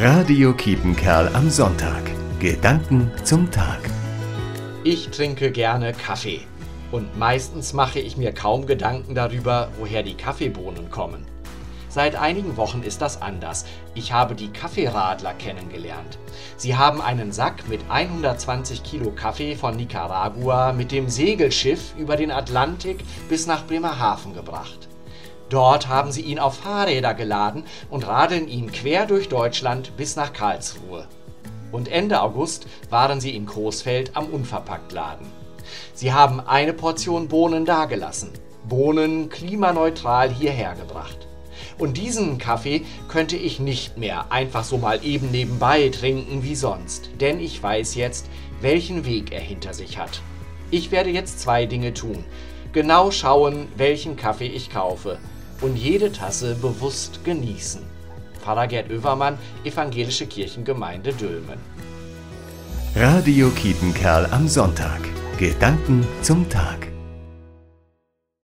Radio Kiepenkerl am Sonntag. Gedanken zum Tag. Ich trinke gerne Kaffee. Und meistens mache ich mir kaum Gedanken darüber, woher die Kaffeebohnen kommen. Seit einigen Wochen ist das anders. Ich habe die Kaffeeradler kennengelernt. Sie haben einen Sack mit 120 Kilo Kaffee von Nicaragua mit dem Segelschiff über den Atlantik bis nach Bremerhaven gebracht. Dort haben sie ihn auf Fahrräder geladen und radeln ihn quer durch Deutschland bis nach Karlsruhe. Und Ende August waren sie in Coesfeld am Unverpacktladen. Sie haben eine Portion Bohnen dagelassen. Bohnen klimaneutral hierher gebracht. Und diesen Kaffee könnte ich nicht mehr einfach so mal eben nebenbei trinken wie sonst, denn ich weiß jetzt, welchen Weg er hinter sich hat. Ich werde jetzt zwei Dinge tun. Genau schauen, welchen Kaffee ich kaufe und jede Tasse bewusst genießen. Pfarrer Gerd Oevermann, Evangelische Kirchengemeinde Dülmen. Radio Kiepenkerl am Sonntag. Gedanken zum Tag.